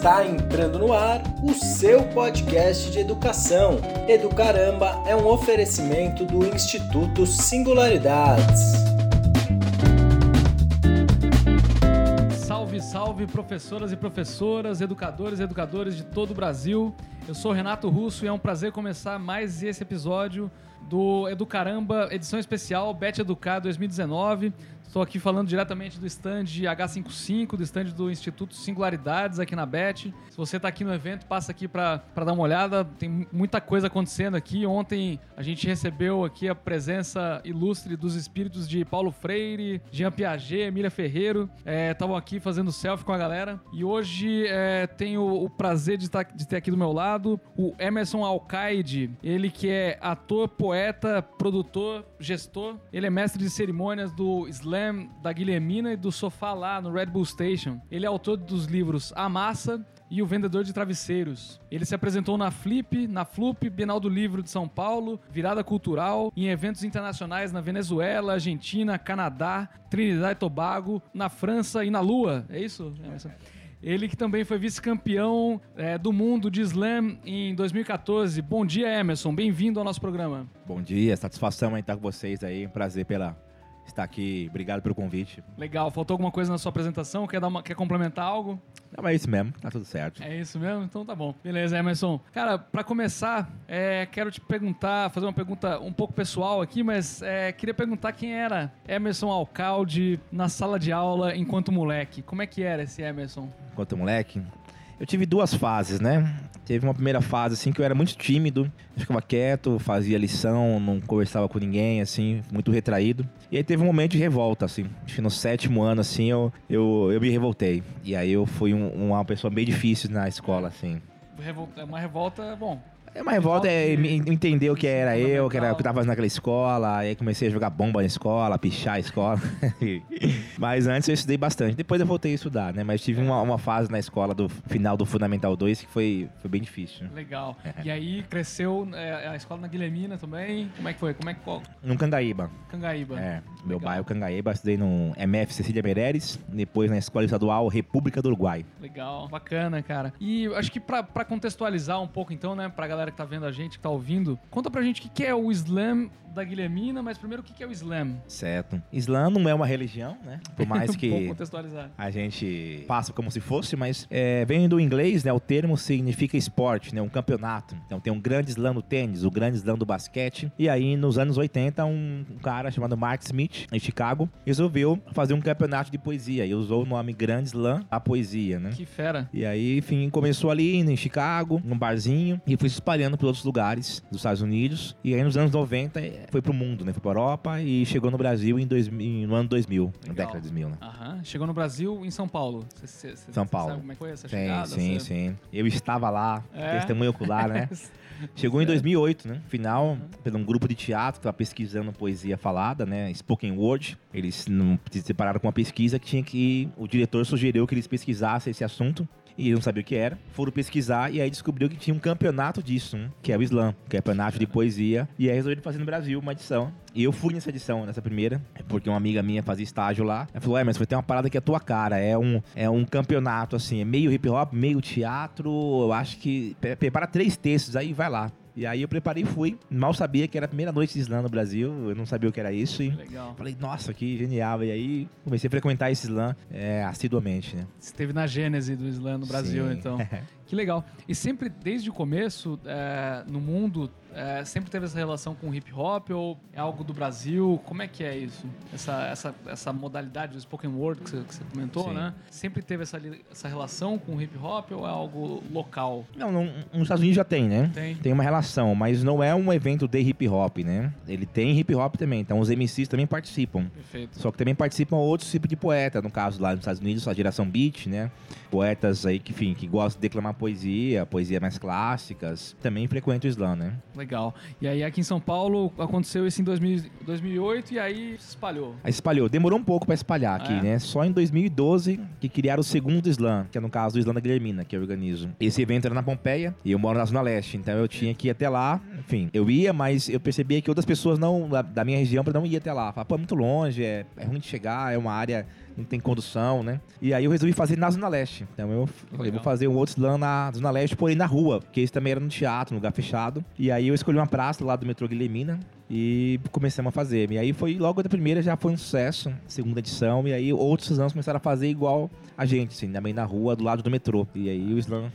Está entrando no ar o seu podcast de educação. Educaramba é um oferecimento do Instituto Singularidades. Salve, salve, professoras e professoras, educadores e educadores de todo o Brasil. Eu sou Renato Russo e é um prazer começar mais esse episódio do Educaramba, edição especial Bet Educar 2019. Estou aqui falando diretamente do stand H55, do stand do Instituto Singularidades aqui na BET. Se você está aqui no evento, passa aqui para dar uma olhada. Tem muita coisa acontecendo aqui. Ontem a gente recebeu aqui a presença ilustre dos espíritos de Paulo Freire, Jean Piaget, Emília Ferreiro. Estavam é, aqui fazendo selfie com a galera. E hoje é, tenho o prazer de, tá, de ter aqui do meu lado o Emerson Alcaide. Ele que é ator, poeta, produtor, gestor. Ele é mestre de cerimônias do Slam Da Guilhermina e do Sofá lá no Red Bull Station. Ele é autor dos livros A Massa e O Vendedor de Travesseiros. Ele se apresentou na Flip, na Flup, Bienal do Livro de São Paulo, Virada Cultural, em eventos internacionais na Venezuela, Argentina, Canadá, Trinidad e Tobago, na França e na Lua. É isso, Emerson? Ele que também foi vice-campeão é, do mundo de slam em 2014. Bom dia, Emerson. Bem-vindo ao nosso programa. Bom dia, satisfação em estar com vocês aí. Prazer pela estar aqui. Obrigado pelo convite. Legal. Faltou alguma coisa na sua apresentação? Quer, dar uma, quer complementar algo? Não, é isso mesmo. Tá tudo certo. É isso mesmo? Então tá bom. Beleza, Emerson. Cara, para começar, é, quero te perguntar, fazer uma pergunta um pouco pessoal aqui, mas é, queria perguntar quem era Emerson Alcalde na sala de aula enquanto moleque. Como é que era esse Emerson? Enquanto moleque? Eu tive duas fases, né? Teve uma primeira fase, assim, que eu era muito tímido, ficava quieto, fazia lição, não conversava com ninguém, assim, muito retraído. E aí teve um momento de revolta, assim. Acho no sétimo ano, assim, eu, eu, eu me revoltei. E aí eu fui um, uma pessoa bem difícil na escola, assim. Revolta, uma revolta, bom, é uma revolta, é entender o que era eu, que era o que tava naquela escola, aí comecei a jogar bomba na escola, pichar a escola. Mas antes eu estudei bastante. Depois eu voltei a estudar, né? Mas tive uma, uma fase na escola do final do Fundamental 2 que foi, foi bem difícil. Legal. É. E aí cresceu é, a escola na Guilhermina também? Como é que foi? Como é que qual? No Cangaíba. Cangaíba. É, meu Legal. bairro Cangaíba, estudei no MF Cecília Meirelles, depois na Escola Estadual República do Uruguai. Legal, bacana, cara. E acho que pra contextualizar um pouco então, né, pra galera que tá vendo a gente, que tá ouvindo, conta pra gente o que é o Slam da Guilhermina, mas primeiro o que é o Slam? Certo. Slam não é uma religião, né? Por mais que a gente passa como se fosse, mas é, vem do inglês, né? O termo significa esporte, né? Um campeonato. Então tem um grande slam do tênis, o grande slam do basquete. E aí, nos anos 80, um, um cara chamado Mark Smith, em Chicago, resolveu fazer um campeonato de poesia e usou o nome Grande Slam a poesia, né? Que fera. E aí, enfim, começou ali em Chicago, num barzinho, e foi se espalhando por outros lugares dos Estados Unidos. E aí, nos anos 90, foi pro mundo, né? Foi pra Europa e chegou no Brasil em dois, no ano 2000, Legal. na década de 2000, né? Aham. Chegou no Brasil em São Paulo. Cê, cê, São Paulo. Sabe como é que foi essa sim, chegada? Sim, cê... sim. Eu estava lá, é? testemunho ocular, né? Chegou em 2008, né? Final, uhum. pelo um grupo de teatro que estava pesquisando poesia falada, né? Spoken word. Eles não se separaram com uma pesquisa que tinha que... O diretor sugeriu que eles pesquisassem esse assunto e não sabia o que era. Foram pesquisar e aí descobriu que tinha um campeonato disso, né? que é o Slam, campeonato de poesia. E aí resolveram fazer no Brasil uma edição. E eu fui nessa edição, nessa primeira, porque uma amiga minha fazia estágio lá. Ela falou: É, mas vai ter uma parada que é a tua cara. É um, é um campeonato, assim, é meio hip hop, meio teatro. Eu acho que. Prepara três textos, aí vai lá. E aí eu preparei e fui. Mal sabia que era a primeira noite de slam no Brasil. Eu não sabia o que era isso. E Legal. Falei, nossa, que genial. E aí comecei a frequentar esse slam é, assiduamente, né? Você esteve na gênese do slam no Brasil, Sim. então. que legal. E sempre, desde o começo, é, no mundo, é, sempre teve essa relação com hip hop ou é algo do Brasil? Como é que é isso? Essa, essa, essa modalidade do spoken word que você, que você comentou, Sim. né? Sempre teve essa, essa relação com hip hop ou é algo local? Não, não, nos Estados Unidos já tem, né? Tem. Tem uma relação, mas não é um evento de hip hop, né? Ele tem hip hop também, então os MCs também participam. Perfeito. Só que também participam outros tipos de poeta, no caso lá nos Estados Unidos, a geração beat, né? Poetas aí que, enfim, que gostam de declamar poesia, poesia mais clássicas, também frequentam o slam, né? Legal. E aí aqui em São Paulo aconteceu isso em 2000, 2008 e aí se espalhou. Aí espalhou. Demorou um pouco para espalhar aqui, é. né? Só em 2012 que criaram o segundo slam, que é no caso do slam da Guilhermina, que eu organizo. Esse evento era na Pompeia e eu moro na Zona Leste, então eu tinha que ir até lá. Enfim, eu ia, mas eu percebia que outras pessoas não da, minha região não ir até lá. Falava, pô, é muito longe, é, é ruim de chegar, é uma área não tem condução, né? E aí eu resolvi fazer na Zona Leste. Então eu falei, vou fazer um outro slam na Zona Leste, porém na rua, porque esse também era no teatro, no lugar fechado. E aí eu escolhi uma praça lá do metrô Guilhermina, e começamos a fazer. E aí foi logo da primeira já foi um sucesso, segunda edição, e aí outros slams começaram a fazer igual a gente, assim, também na rua, do lado do metrô. E aí o slam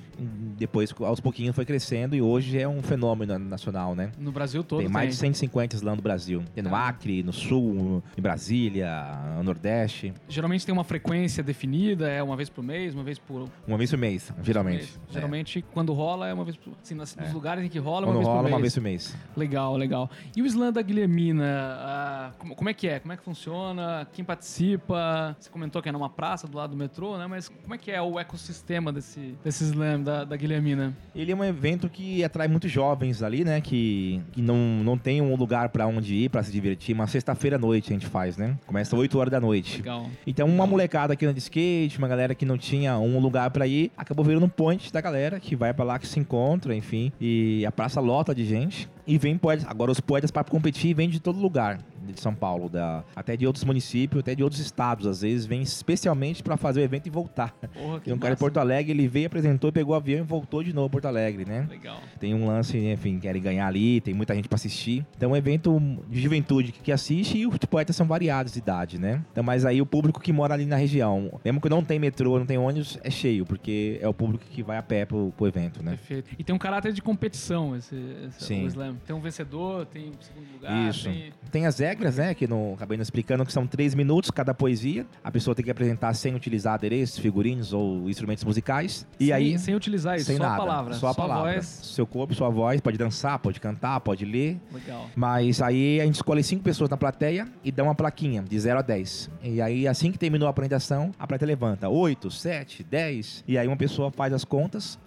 depois aos pouquinhos foi crescendo e hoje é um fenômeno nacional, né? No Brasil todo tem. mais de 150 slams no Brasil. Tem no ah. Acre, no Sul, em Brasília, no Nordeste. Geralmente tem uma frequência definida, é uma vez por mês, uma vez por... Uma vez por mês, geralmente. Mês. Geralmente, é. quando rola, é uma vez por... Assim, nos é. lugares em que rola, é uma quando vez rola, por mês. uma vez por mês. Legal, legal. E o da Guilhermina, como, como, é que é? Como é que funciona? Quem participa? Você comentou que é numa praça do lado do metrô, né? Mas como é que é o ecossistema desse, desse slam da, da Guilhermina? Ele é um evento que atrai muitos jovens ali, né? Que, que não, não tem um lugar para onde ir para se divertir. Uma sexta-feira à noite a gente faz, né? Começa 8 horas da noite. Legal. Então uma molecada aqui de skate, uma galera que não tinha um lugar para ir, acabou virando um point da galera que vai para lá, que se encontra, enfim. E a praça lota de gente. E vem poetas. Agora os poetas para competir vêm de todo lugar de São Paulo, da, até de outros municípios, até de outros estados. Às vezes vem especialmente para fazer o evento e voltar. Porra, Tem um cara em Porto Alegre, ele veio, apresentou, pegou o avião e voltou de novo a Porto Alegre, né? Legal. Tem um lance, enfim, querem ganhar ali, tem muita gente para assistir. Então é um evento de juventude que assiste e os poetas são variados de idade, né? Então, mas aí o público que mora ali na região, mesmo que não tem metrô, não tem ônibus, é cheio, porque é o público que vai a pé pro, pro evento, né? Perfeito. E tem um caráter de competição esse, esse Sim. Tem um vencedor, tem segundo lugar. Isso. Tem... tem as regras, né? Que no, acabei não explicando que são três minutos cada poesia. A pessoa tem que apresentar sem utilizar adereços, figurinos ou instrumentos musicais. E sem, aí sem utilizar isso, sem só nada, a palavra, só a palavra, voz. seu corpo, sua voz, pode dançar, pode cantar, pode ler. Legal. Mas aí a gente escolhe cinco pessoas na plateia e dá uma plaquinha de 0 a 10. E aí assim que terminou a apresentação, a plateia levanta 8, 7, 10 e aí uma pessoa faz as contas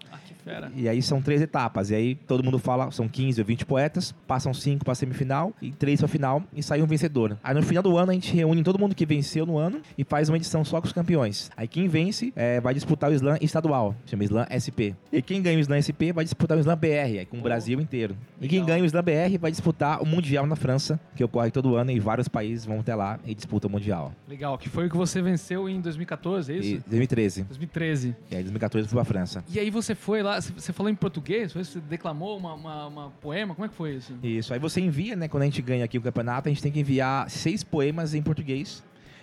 Fera. E aí são três etapas. E aí todo mundo fala, são 15 ou 20 poetas, passam cinco para semifinal e três para final e sai um vencedor. Aí no final do ano a gente reúne todo mundo que venceu no ano e faz uma edição só com os campeões. Aí quem vence é, vai disputar o Slam estadual, chama Slam SP. E quem ganha o Slam SP vai disputar o Slam BR, aí com o Brasil inteiro. E quem ganha o Slam BR vai disputar o Mundial na França, que ocorre todo ano e vários países vão até lá e disputam o Mundial. Legal, que foi o que você venceu em 2014, é isso? E 2013. 2013. E aí 2014 foi pra França. E aí você foi lá, você falou em português? Você declamou uma, uma, uma, poema? Como é que foi isso? Isso. Aí você envia, né? Quando a gente ganha aqui o campeonato, a gente tem que enviar seis poemas em português.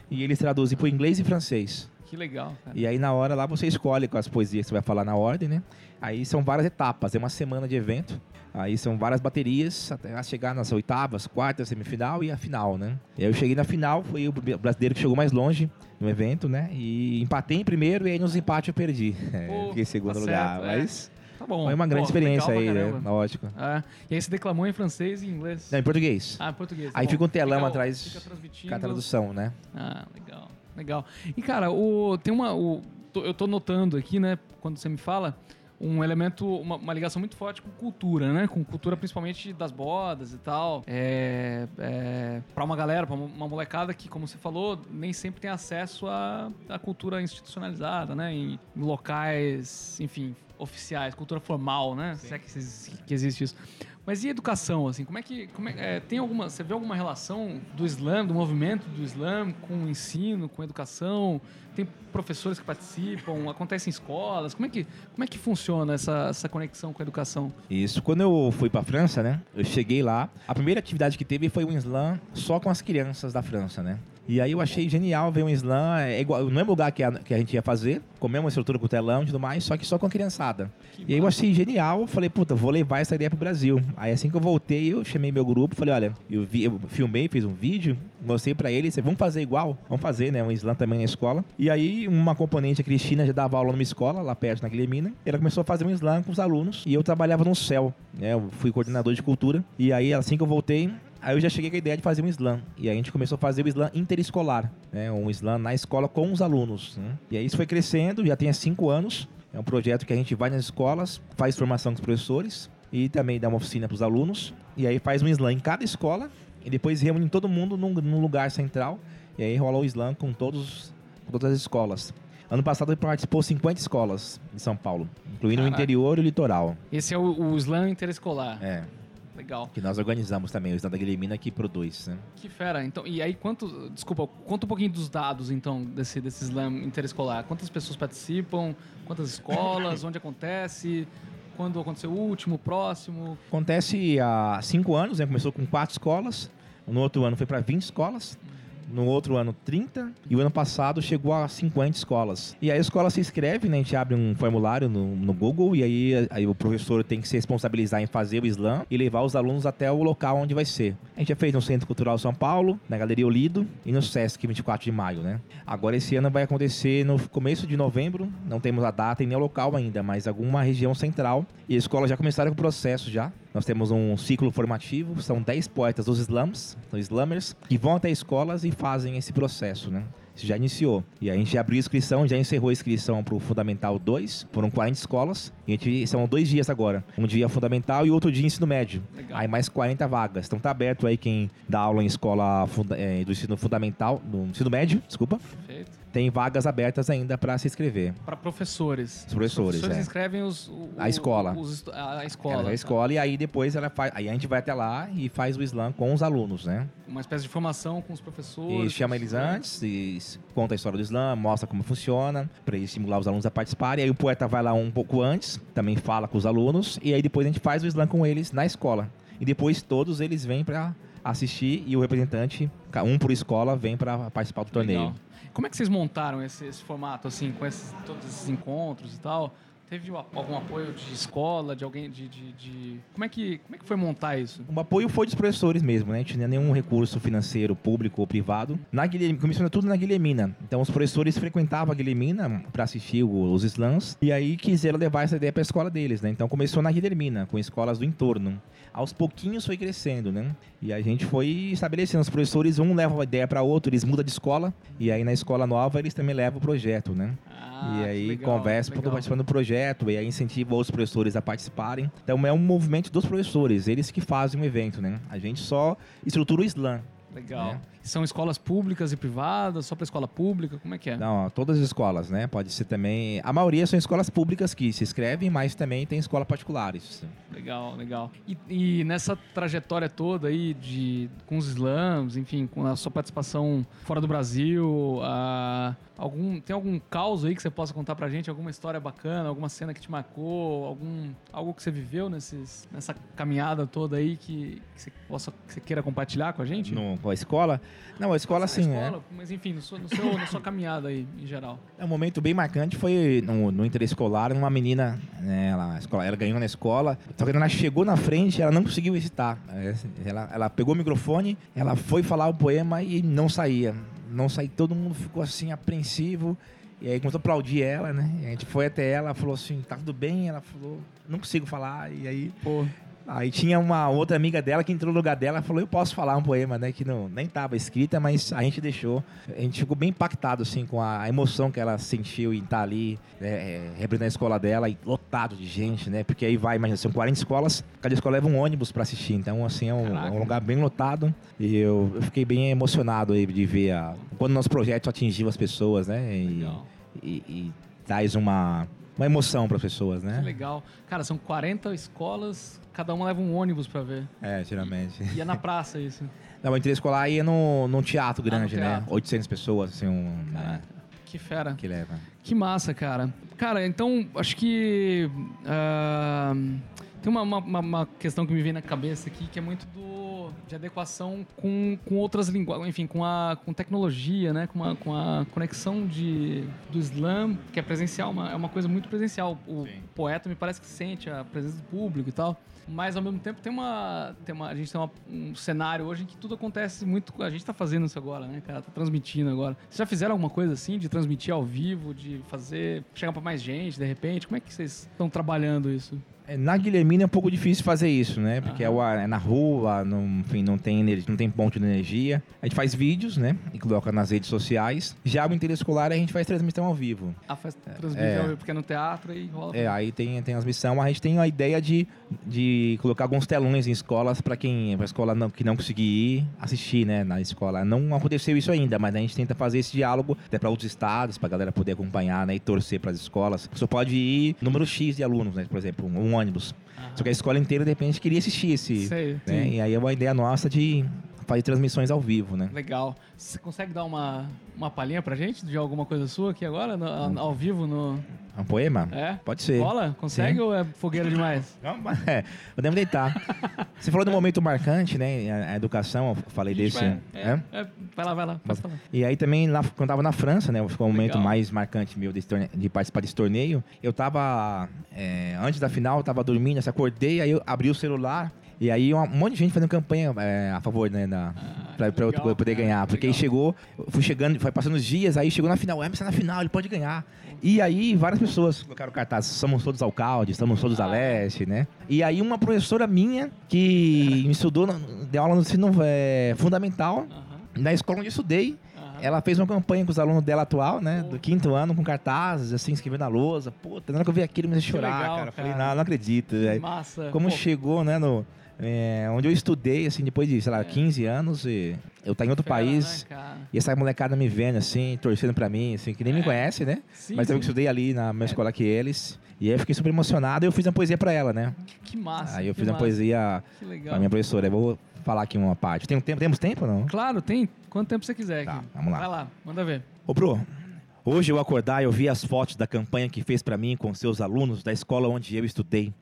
E eles traduzem para inglês e francês. Que legal, cara. E aí na hora lá você escolhe com as poesias que você vai falar na ordem, né? Aí são várias etapas, é uma semana de evento. Aí são várias baterias até chegar nas oitavas, quartas, semifinal e a final, né? E aí eu cheguei na final, foi o brasileiro que chegou mais longe no evento, né? E empatei em primeiro e aí nos empates eu perdi. É, fiquei em segundo tá lugar, certo, é. Tá bom. Foi uma grande Pô, experiência aí, né? Lógico. Ah, e aí você declamou em francês e inglês? Não, em português. Ah, em português. Tá aí bom. fica um telão fica, atrás com a tradução, né? Ah, legal. Legal. E, cara, o, tem uma... O, eu tô notando aqui, né, quando você me fala, um elemento, uma, uma, ligação muito forte com cultura, né? Com cultura principalmente das bodas e tal. É, é, para uma galera, para uma molecada que, como você falou, nem sempre tem acesso à, à cultura institucionalizada, né? Em locais, enfim, oficiais, cultura formal, né? Sim. Se é que, que existe isso. Mas e educação, assim, como é que como é, é, tem alguma, você vê alguma relação do Islã, do movimento do Islã com o ensino, com a educação? Tem professores que participam, acontece em escolas, como é que como é que funciona essa, essa conexão com a educação? Isso, quando eu fui para a França, né? Eu cheguei lá, a primeira atividade que teve foi um Islã só com as crianças da França, né? E aí eu achei genial ver um slam, é igual, no mesmo lugar que a, que a gente ia fazer, com a mesma estrutura com o telão e tudo mais, só que só com a criançada. Que e aí eu achei genial, falei, puta, vou levar essa ideia pro Brasil. Aí assim que eu voltei, eu chamei meu grupo, falei, olha, eu, vi, eu filmei, fiz um vídeo, mostrei para eles, vamos fazer igual? Vamos fazer, né, um slam também na escola. E aí uma componente, a Cristina, já dava aula numa escola, lá perto na Guilhermina, ela começou a fazer um slam com os alunos, e eu trabalhava no céu, né, eu fui coordenador de cultura, e aí assim que eu voltei, Aí eu já cheguei com a ideia de fazer um slam. E aí a gente começou a fazer o slam interescolar, né? Um slam na escola com os alunos. Né? E aí isso foi crescendo, já tem cinco anos. É um projeto que a gente vai nas escolas, faz formação com os professores e também dá uma oficina para os alunos. E aí faz um slam em cada escola e depois reúne todo mundo num, num lugar central. E aí rola o slam com, todos, com todas as escolas. Ano passado participou 50 escolas em São Paulo, incluindo Caraca. o interior e o litoral. Esse é o, o slam interescolar. É. Legal. Que nós organizamos também, o da Guilhermina que produz, né? Que fera. Então, e aí, quanto. Desculpa, conta um pouquinho dos dados, então, desse, desse slam interescolar. Quantas pessoas participam? Quantas escolas? onde acontece? Quando aconteceu o último, o próximo? Acontece há cinco anos, né? Começou com quatro escolas. No outro ano foi para 20 escolas no outro ano 30 e o ano passado chegou a 50 escolas. E aí a escola se inscreve, né? A gente abre um formulário no, no Google e aí, aí, o professor tem que se responsabilizar em fazer o slam e levar os alunos até o local onde vai ser. A gente já fez no Centro Cultural São Paulo, na Galeria Olido e no Sesc 24 de maio, né? Agora esse ano vai acontecer no começo de novembro, não temos a data e nem o local ainda, mas alguma região central. E a escola já começaram com o processo já nós temos um ciclo formativo, são 10 poetas dos slams, são slammers, que vão até escolas e fazem esse processo, né? Isso já iniciou. E a gente já abriu inscrição, já encerrou a inscrição para o Fundamental 2. Foram 40 escolas. E a gente, são dois dias agora. Um dia fundamental e outro dia ensino médio. Legal. Aí mais 40 vagas. Então tá aberto aí quem dá aula em escola é, do ensino fundamental, do ensino médio, desculpa. Perfeito tem vagas abertas ainda para se inscrever. Para professores. Os professores. Os professores é. inscrevem os, o, a escola. Os, a escola. Ela, a escola e aí depois ela faz, aí a gente vai até lá e faz o slam com os alunos, né? Uma espécie de formação com os professores. E chama eles antes, e conta a história do slam, mostra como funciona, para estimular os alunos a participarem. E aí o poeta vai lá um pouco antes, também fala com os alunos e aí depois a gente faz o slam com eles na escola. E depois todos eles vêm para assistir e o representante, um por escola, vem para participar do torneio. Legal. Como é que vocês montaram esse, esse formato, assim, com esses, todos esses encontros e tal? Teve algum apoio de escola, de alguém, de, de, de, Como, é que, como é que foi montar isso? O apoio foi dos professores mesmo, né? A gente não tinha nenhum recurso financeiro, público ou privado. Na Guilhermina, começou tudo na Guilhermina. Então os professores frequentavam a Guilhermina para assistir os slams e aí quiseram levar essa ideia para a escola deles, né? Então começou na Guilhermina, com escolas do entorno. Aos pouquinhos foi crescendo, né? E a gente foi estabelecendo. Os professores, um leva a ideia para outro, eles mudam de escola e aí na escola nova eles também levam o projeto, né? Ah, e aí legal, conversa, participando do projeto, e aí incentiva outros professores a participarem. Então é um movimento dos professores, eles que fazem o evento, né? A gente só estrutura o slam. Legal. Né? São escolas públicas e privadas? Só para escola pública? Como é que é? Não, todas as escolas, né? Pode ser também. A maioria são escolas públicas que se inscrevem, mas também tem escolas particulares. Legal, legal. E, e, nessa trajetória toda aí de com os slams, enfim, com a sua participação fora do Brasil, a Algum, tem algum caos aí que você possa contar pra gente? Alguma história bacana, alguma cena que te marcou, algum, algo que você viveu nesses, nessa caminhada toda aí que, que, você, possa, que você queira compartilhar com a gente? No, com a escola? Não, a escola sim, é. Mas enfim, no seu, no seu, na sua caminhada aí, em geral. É, um momento bem marcante foi no, no interescolar, uma menina, né, ela, escola, ela ganhou na escola, só que ela chegou na frente ela não conseguiu recitar. É, ela, ela pegou o microfone, ela foi falar o poema e não saía não saí, todo mundo ficou assim, apreensivo. E aí começou a aplaudir ela, né? E a gente foi até ela, falou assim, tá tudo bem? Ela falou, não consigo falar. E aí, pô, Aí tinha uma outra amiga dela que entrou no lugar dela e falou: Eu posso falar um poema, né? Que não, nem estava escrita, mas a gente deixou. A gente ficou bem impactado, assim, com a emoção que ela sentiu em estar ali, né, é, representando a escola dela, e lotado de gente, né? Porque aí vai, imagina, são 40 escolas, cada escola leva um ônibus para assistir. Então, assim, é um, é um, lugar bem lotado. E eu, eu, fiquei bem emocionado aí de ver a, quando nosso projeto atingiu as pessoas, né? E, e, e traz uma uma emoção para as pessoas, né? Que legal. Cara, são 40 escolas, cada uma leva um ônibus para ver. É, geralmente. E, e é na praça isso. Não, o interescolar ia no, num teatro grande, ah, no né? teatro. né? 800 pessoas, assim, um... Né? Que fera. Que leva. Que massa, cara. Cara, então, acho que... Uh, tem uma, uma, uma questão que me vem na cabeça aqui, que é muito do de adequação com, com outras linguagens, enfim, com a com tecnologia, né? Com a, com a conexão de, do slam, que é presencial, uma, é uma coisa muito presencial. O Sim. poeta me parece que sente a presença do público e tal. Mas ao mesmo tempo tem uma. Tem uma a gente tem uma, um cenário hoje em que tudo acontece muito. A gente está fazendo isso agora, né, cara? Tá transmitindo agora. Vocês já fizeram alguma coisa assim de transmitir ao vivo, de fazer. chegar para mais gente, de repente? Como é que vocês estão trabalhando isso? É, na Guilhermina é um pouco difícil fazer isso, né? Porque é, é, na rua, não, enfim, não tem, não tem ponto de energia. A gente faz vídeos, né? E coloca nas redes sociais. Já o interesse escolar a gente faz transmissão ao vivo. Ah, faz transmissão é, ao vivo, porque é no teatro e rola. É, aí tem, tem transmissão. A gente tem a ideia de, de colocar alguns telões em escolas para quem, pra escola não, que não conseguir ir, assistir, né? Na escola. Não aconteceu isso ainda, mas a gente tenta fazer esse diálogo até para outros estados, para a galera poder acompanhar, né? E torcer para as escolas. Você pode ir número X de alunos, né? Por exemplo, um ônibus. Só que a escola inteira, de repente, queria assistir esse. Sei, né? E aí é uma ideia nossa de fazer transmissões ao vivo, né? Legal. Você consegue dar uma, uma palhinha pra gente de alguma coisa sua aqui agora, no- ao vivo? No... Um poema? É? Pode ser. Rola? Consegue Sim. ou é fogueira demais? Não, é, podemos deitar. Você falou de um momento marcante, né? A, a educação, eu falei A desse. vai, é, é? é, vai lá, vai lá. Pode falar. E aí também, lá, quando eu tava na França, né? Foi o momento Legal. mais marcante meu desse torne- de participar desse torneio. Eu tava, é, antes da final, eu tava dormindo, assim, acordei, aí eu abri o celular. E aí um monte de gente fazendo campanha é, a favor, né, da, pra, pra Ah, legal, poder cara, ganhar. Porque aí legal. chegou, eu fui chegando, foi passando os dias, aí chegou na final, o Emerson tá na final, ele pode ganhar. E aí várias pessoas colocaram cartaz, somos todos alcaldes, somos todos a Ah. leste, né? E aí uma professora minha, que me estudou, deu aula no ensino é, fundamental, Aham, na escola onde eu estudei, ela fez uma campanha com os alunos dela atual, né? Pô. Do quinto ano, com cartazes, assim, escrevendo na lousa. Puta, na hora que eu vi aquilo, a Que chorar, legal, cara. Falei, cara. não, não acredito. Massa. Como Pô, chegou, né, no... é, onde eu estudei, assim, depois de, sei lá, 15 anos, e eu tá em outro fera, país, né, e essa molecada me vendo, assim, torcendo pra mim, assim, que nem me É. conhece, né? Sim, Mas eu sim. estudei ali na mesma escola que eles. E aí eu fiquei super emocionado e eu fiz uma poesia pra ela, né? Que massa. aí eu fiz uma massa. poesia Que legal. pra minha professora. Eu vou falar aqui uma parte. Tem, tem- temos tempo não? Claro, tem quanto tempo você quiser Tá, aqui. vamos lá. Vai lá, manda ver. Ô, Pro, hoje eu acordar eu vi as fotos da campanha que fez pra mim com seus alunos da escola onde eu estudei.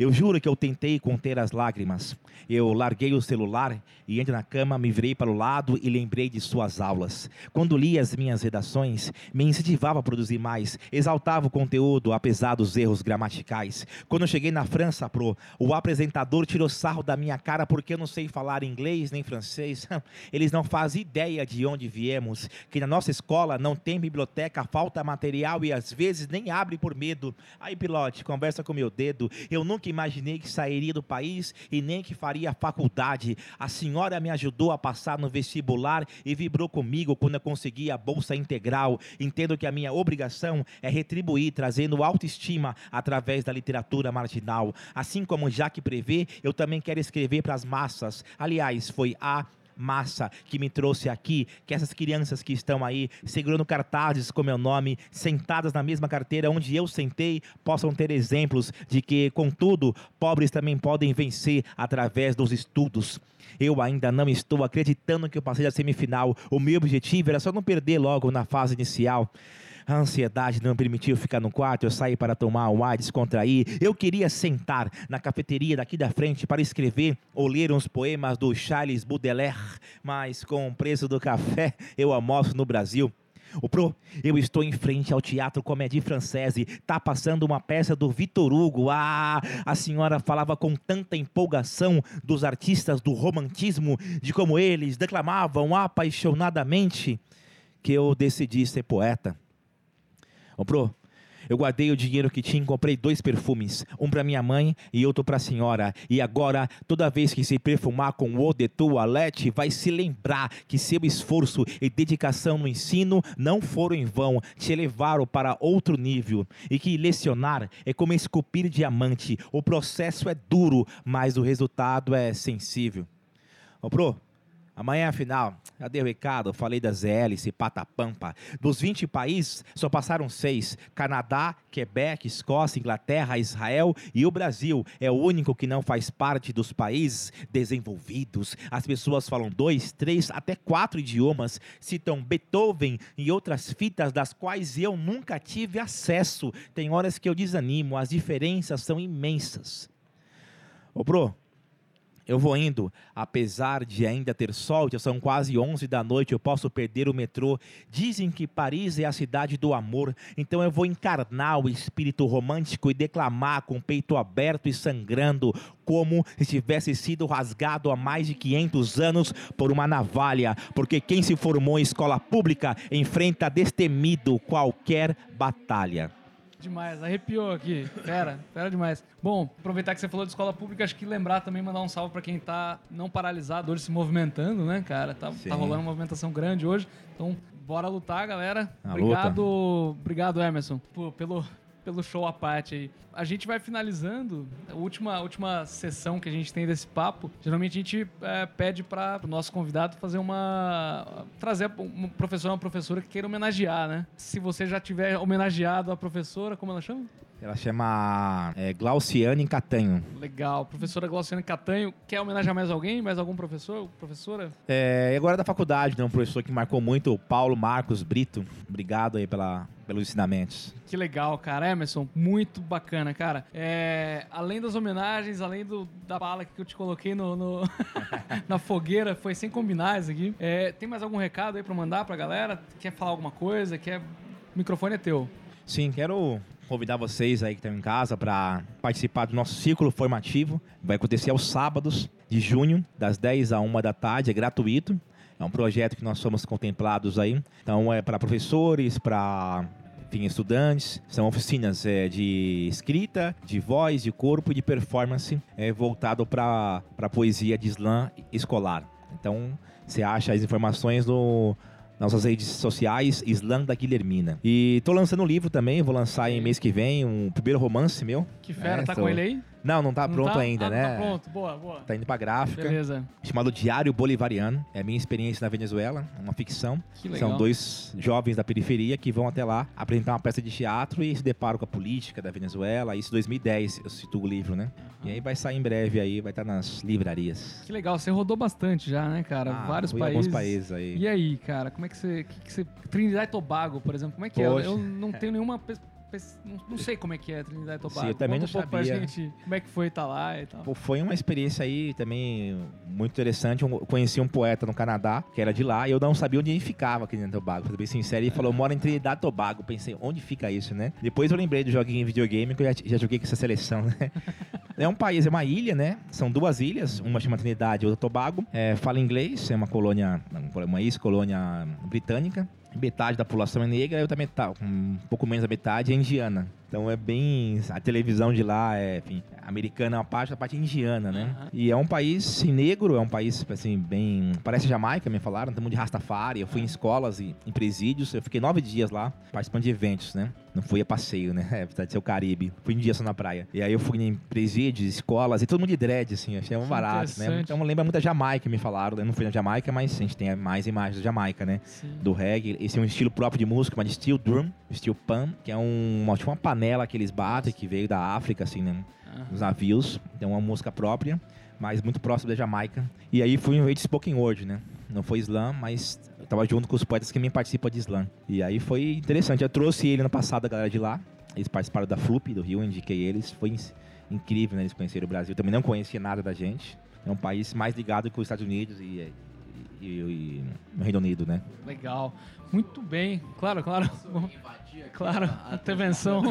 Eu juro que eu tentei conter as lágrimas. Eu larguei o celular e entrei na cama, me virei para o lado e lembrei de suas aulas. Quando li as minhas redações, me incentivava a produzir mais, exaltava o conteúdo apesar dos erros gramaticais. Quando eu cheguei na França, Pro, o apresentador tirou sarro da minha cara porque eu não sei falar inglês nem francês. Eles não fazem ideia de onde viemos, que na nossa escola não tem biblioteca, falta material e às vezes nem abre por medo. Aí, pilote, conversa com meu dedo. Eu nunca imaginei que sairia do país e nem que faria faculdade. A senhora me ajudou a passar no vestibular e vibrou comigo quando eu consegui a bolsa integral. Entendo que a minha obrigação é retribuir, trazendo autoestima através da literatura marginal. Assim como Jacques prevê, eu também quero escrever para as massas. Aliás, foi a massa que me trouxe aqui, que essas crianças que estão aí segurando cartazes com meu nome, sentadas na mesma carteira onde eu sentei, possam ter exemplos de que, contudo, pobres também podem vencer através dos estudos. Eu ainda não estou acreditando que eu passei da semifinal. O meu objetivo era só não perder logo na fase inicial. A ansiedade não me permitiu ficar no quarto, eu saí para tomar um ar, descontrair. Eu queria sentar na cafeteria daqui da frente para escrever ou ler uns poemas do Charles Baudelaire, mas com o preço do café eu almoço no Brasil. O Pro, eu estou em frente ao Teatro Comédie Française, tá passando uma peça do Vitor Hugo. Ah, a senhora falava com tanta empolgação dos artistas do romantismo, de como eles declamavam apaixonadamente, que eu decidi ser poeta. Ô, eu guardei o dinheiro que tinha e comprei dois perfumes, um para minha mãe e outro para a senhora. E agora, toda vez que se perfumar com eau de toilette, vai se lembrar que seu esforço e dedicação no ensino não foram em vão, te levaram para outro nível. E que lecionar é como esculpir diamante. O processo é duro, mas o resultado é sensível. Ô, Amanhã é a final. Já dei o recado, falei das hélice, patapampa. Dos 20 países, só passaram seis. Canadá, Quebec, Escócia, Inglaterra, Israel e o Brasil. É o único que não faz parte dos países desenvolvidos. As pessoas falam dois, três, até quatro idiomas. Citam Beethoven e outras fitas das quais eu nunca tive acesso. Tem horas que eu desanimo, as diferenças são imensas. Ô, Pro, eu vou indo, apesar de ainda ter sol, já são quase 11 da noite, eu posso perder o metrô. Dizem que Paris é a cidade do amor, então eu vou encarnar o espírito romântico e declamar com o peito aberto e sangrando, como se tivesse sido rasgado há mais de 500 anos por uma navalha, porque quem se formou em escola pública enfrenta destemido qualquer batalha. Demais, arrepiou aqui. Fera, fera demais. Bom, aproveitar que você falou de escola pública, acho que lembrar também, mandar um salve pra quem tá não paralisado hoje, se movimentando, né, cara? Tá, tá rolando uma movimentação grande hoje. Então, bora lutar, galera. A obrigado, obrigado, Emerson, por- pelo, pelo show à parte aí. A gente vai finalizando. A última, última sessão que a gente tem desse papo, geralmente a gente é, pede para o nosso convidado fazer uma. trazer um professor ou uma professora que queira homenagear, né? Se você já tiver homenageado a professora, como ela chama? Ela chama é, Glauciane Catanho. Legal. Professora Glauciane Catanho. Quer homenagear mais alguém? Mais algum professor? Professora? É, agora da faculdade, né? Um professor que marcou muito, o Paulo Marcos Brito. Obrigado aí pela, pelos ensinamentos. Que legal, cara. Emerson, muito bacana, cara. É, além das homenagens, além do, da bala que eu te coloquei no, no na fogueira, foi sem combinar isso aqui. É, tem mais algum recado aí pra mandar pra galera? Quer falar alguma coisa? Quer... O microfone é teu. Sim, quero convidar vocês aí que estão em casa para participar do nosso ciclo formativo. Vai acontecer aos sábados de junho, das 10 a 1 da tarde, é gratuito. É um projeto que nós somos contemplados aí. Então é para professores, para estudantes. São oficinas é, de escrita, de voz, de corpo e de performance é, voltado para a poesia de slam escolar. Então você acha as informações no nossas redes sociais, Slam da Guilhermina. E tô lançando um livro também, vou lançar em mês que vem, um primeiro romance meu. Que fera, é, tá tô... com ele aí? Não, não tá não pronto tá? ainda, ah, né? Tá pronto, boa, boa. Tá indo pra gráfica. Beleza. Chamado Diário Bolivariano. É a minha experiência na Venezuela, uma ficção. Que legal. São dois jovens da periferia que vão até lá apresentar uma peça de teatro e se deparam com a política da Venezuela. Isso em 2010, eu cito o livro, né? Uhum. E aí vai sair em breve aí, vai estar nas livrarias. Que legal, você rodou bastante já, né, cara? Ah, Vários países. alguns países aí. E aí, cara, como é que você, que que você... Trinidad e Tobago, por exemplo, como é que Poxa. é? Eu não tenho nenhuma não sei como é que é Trinidad e Tobago. Sim, eu também Conta não sabia. pra gente como é que foi estar tá lá e tal. Foi uma experiência aí também muito interessante. Eu conheci um poeta no Canadá, que era de lá, e eu não sabia onde ele ficava aqui dentro do Tobago. Pra ser bem sincero, ele falou, mora em Trinidad e Tobago. Pensei, onde fica isso, né? Depois eu lembrei do joguinho em videogame, que eu já, já joguei com essa seleção, né? é um país, é uma ilha, né? São duas ilhas, uma chama Trinidad e outra Tobago. É, fala inglês, é uma colônia, uma ex-colônia britânica metade da população é negra e outra metade, um pouco menos da metade é indiana. Então é bem. A televisão de lá é, enfim, americana é uma parte, a parte indiana, né? Uhum. E é um país assim, negro, é um país assim, bem. Parece Jamaica, me falaram, tem muito de Rastafari. Eu fui em escolas e em presídios, eu fiquei nove dias lá, participando de eventos, né? Não fui a passeio, né? É, apesar de ser o Caribe. Fui um dia só na praia. E aí eu fui em presídios, escolas, e todo mundo de dread, assim, achei um barato, né? Então lembra muito da Jamaica, me falaram. Eu não fui na Jamaica, mas a gente tem mais imagens da Jamaica, né? Sim. Do reggae. Esse é um estilo próprio de música, mas de steel drum, steel pan, que é um, uma, tipo uma panela que eles batem, que veio da África, assim, né? Uhum. Os navios. É uma música própria, mas muito próximo da Jamaica. E aí fui um evento de spoken word, né? Não foi slam, mas eu tava junto com os poetas que me participam de slam. E aí foi interessante. Eu trouxe ele no passado, a galera de lá. Eles participaram da FLUP do Rio, indiquei eles. Foi incrível, né? Eles conheceram o Brasil. Também não conhecia nada da gente. É um país mais ligado com os Estados Unidos e, e, e, e Reino Unido, né? Legal. Muito bem. Claro, claro. Claro, a intervenção.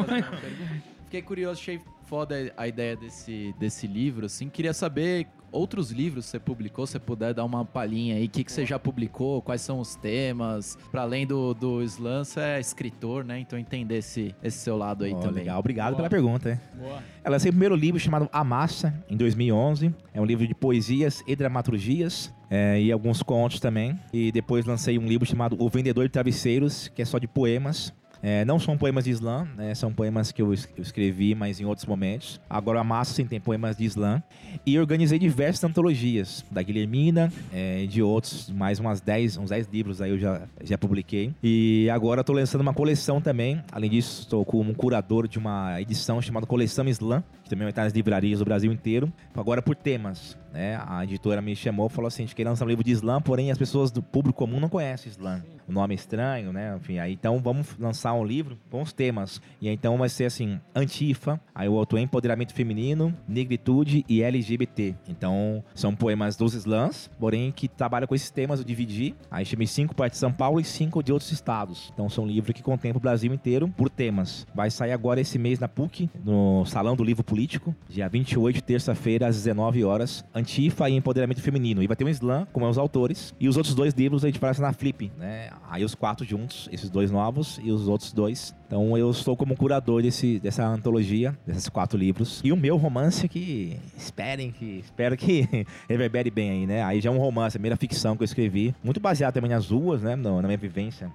Fiquei curioso, achei foda a ideia desse, desse livro, assim. Queria saber outros livros você publicou, se você puder dar uma palhinha aí, o que, que você já publicou, quais são os temas, para além do, do slam, você é escritor, né? Então entender esse, esse seu lado aí oh, também. Legal, obrigado Boa. pela pergunta. Hein? Boa. Ela lancei o primeiro livro chamado A Massa, em 2011. É um livro de poesias e dramaturgias. É, e alguns contos também. E depois lancei um livro chamado O Vendedor de Travesseiros, que é só de poemas. É, não são poemas de slam, né? são poemas que eu, escrevi, mas em outros momentos. Agora a Massa sim tem poemas de slam. E organizei diversas antologias, da Guilhermina é, e de outros, mais umas 10, uns 10 livros aí eu já, já publiquei. E agora estou lançando uma coleção também. Além disso, estou como curador de uma edição chamada Coleção Slam, que também vai estar nas livrarias do Brasil inteiro. Agora por temas. Né? A editora me chamou e falou assim: a gente quer lançar um livro de slam, porém as pessoas do público comum não conhecem slam. O nome é estranho, né? Enfim, aí então vamos lançar um livro com os temas. E aí, então vai ser assim: Antifa, aí o outro é Empoderamento Feminino, Negritude e LGBT. Então são poemas dos slams, porém que trabalham com esses temas, eu dividi. Aí chamei cinco partes de São Paulo e cinco de outros estados. Então são livros que contemplam o Brasil inteiro por temas. Vai sair agora esse mês na PUC, no Salão do Livro Político, dia 28, terça-feira, às 19 horas Antifa e Empoderamento Feminino. E vai ter um slam, como é os autores. E os outros dois livros a gente faz na Flip, né? Aí os quatro juntos, esses dois novos e os outros dois. Então eu estou como curador desse, dessa antologia, desses quatro livros. E o meu romance que esperem que espero que reverbere bem aí, né? Aí já é um romance, a primeira ficção que eu escrevi, muito baseado também nas ruas, né? na minha vivência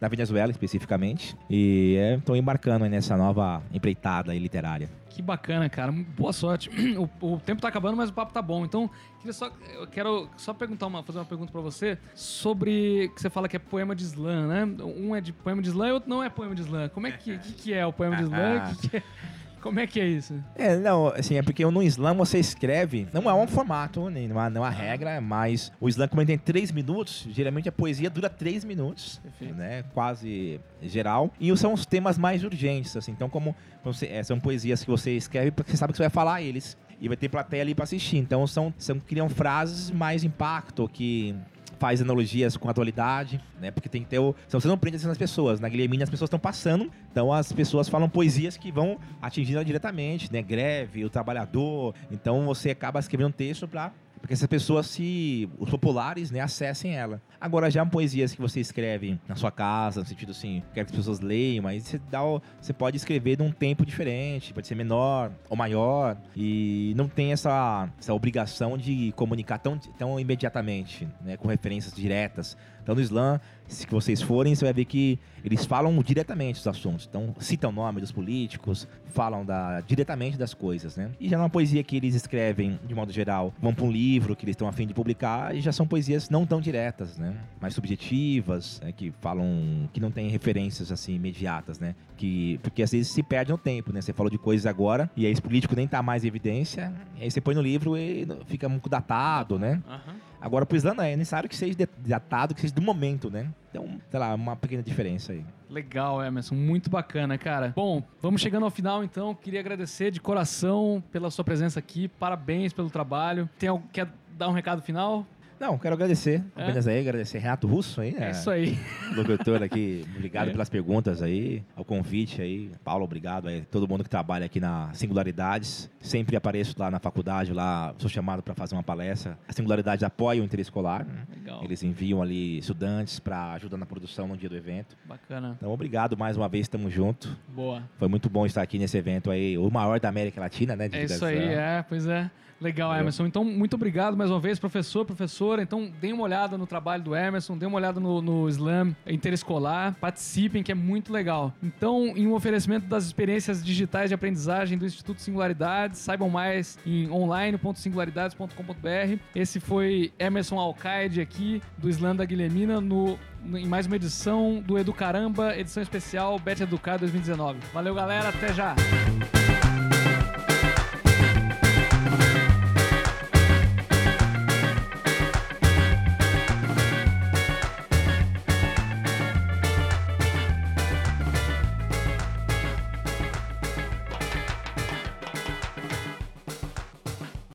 na Venezuela especificamente. E estou é, embarcando nessa nova empreitada literária. Que bacana, cara. Boa sorte. O, o, tempo tá acabando, mas o papo tá bom. Então, queria só, eu quero só perguntar uma, fazer uma pergunta para você sobre que você fala que é poema de slam, né? Um é de poema de slam e outro não é poema de slam. Como é que, que, que é o poema de slam? Que que é? Como é que é isso? É, não, assim, é porque no slam você escreve, não é um formato, nem não é, não é regra, mas o slam, como ele tem três minutos, geralmente a poesia dura três minutos, Perfeito. né? Quase geral. E são os temas mais urgentes, assim. Então, como você, é, são poesias que você escreve porque você sabe que você vai falar eles. E vai ter plateia ali para assistir. Então, são, são criam frases mais impacto, que faz analogias com a atualidade, né? Porque tem que ter o. Senão você não prende assim nas pessoas. Na Guilhermina as pessoas estão passando, então as pessoas falam poesias que vão atingindo diretamente, né? Greve, o trabalhador. Então você acaba escrevendo um texto para porque essas pessoas se os populares né acessem ela. Agora já poesias que você escreve na sua casa no sentido assim quer que as pessoas leiam mas você dá você pode escrever num tempo diferente pode ser menor ou maior e não tem essa, essa obrigação de comunicar tão, tão imediatamente né com referências diretas então no slam se vocês forem, você vai ver que eles falam diretamente dos assuntos. Então, citam o nome dos políticos, falam da, diretamente das coisas, né? E já numa poesia que eles escrevem, de modo geral, vão para um livro que eles estão a fim de publicar, e já são poesias não tão diretas, né? Mais subjetivas, né? que falam, que não tem referências, assim, imediatas, né? Que, porque às vezes se perde no tempo, né? Você falou de coisas agora, e aí esse político nem tá mais em evidência, aí você põe no livro e fica muito datado, né? Uhum. Agora, pro Islã é necessário que seja datado, que seja do momento, né? Então, sei lá, uma pequena diferença aí. Legal, Emerson. Muito bacana, cara. Bom, vamos chegando ao final, então. Queria agradecer de coração pela sua presença aqui. Parabéns pelo trabalho. Tem algo, quer dar um recado final? Não, quero agradecer é? apenas aí, agradecer Renato Russo aí, né? É isso aí. Locutor aqui, obrigado é. pelas perguntas aí, ao convite aí. Paulo, obrigado aí, todo mundo que trabalha aqui na Singularidades. Sempre apareço lá na faculdade, lá sou chamado para fazer uma palestra. A Singularidade apoia o interescolar. Legal. Eles enviam ali estudantes para ajudar na produção no dia do evento. Bacana. Então, obrigado mais uma vez, estamos junto. Boa. Foi muito bom estar aqui nesse evento aí, o maior da América Latina, né? é isso aí, é, pois é. Legal, Emerson. Então, muito obrigado mais uma vez, professor, Então, deem uma olhada no trabalho do Emerson, deem uma olhada no, no Slam Interescolar, participem, que é muito legal. Então, em um oferecimento das experiências digitais de aprendizagem do Instituto Singularidades, saibam mais em online.singularidades.com.br. Esse foi Emerson Alcaide aqui, do Slam da Guilhermina, no, em mais uma edição do Educaramba, edição especial Bet Educar 2019. Valeu, galera, até já!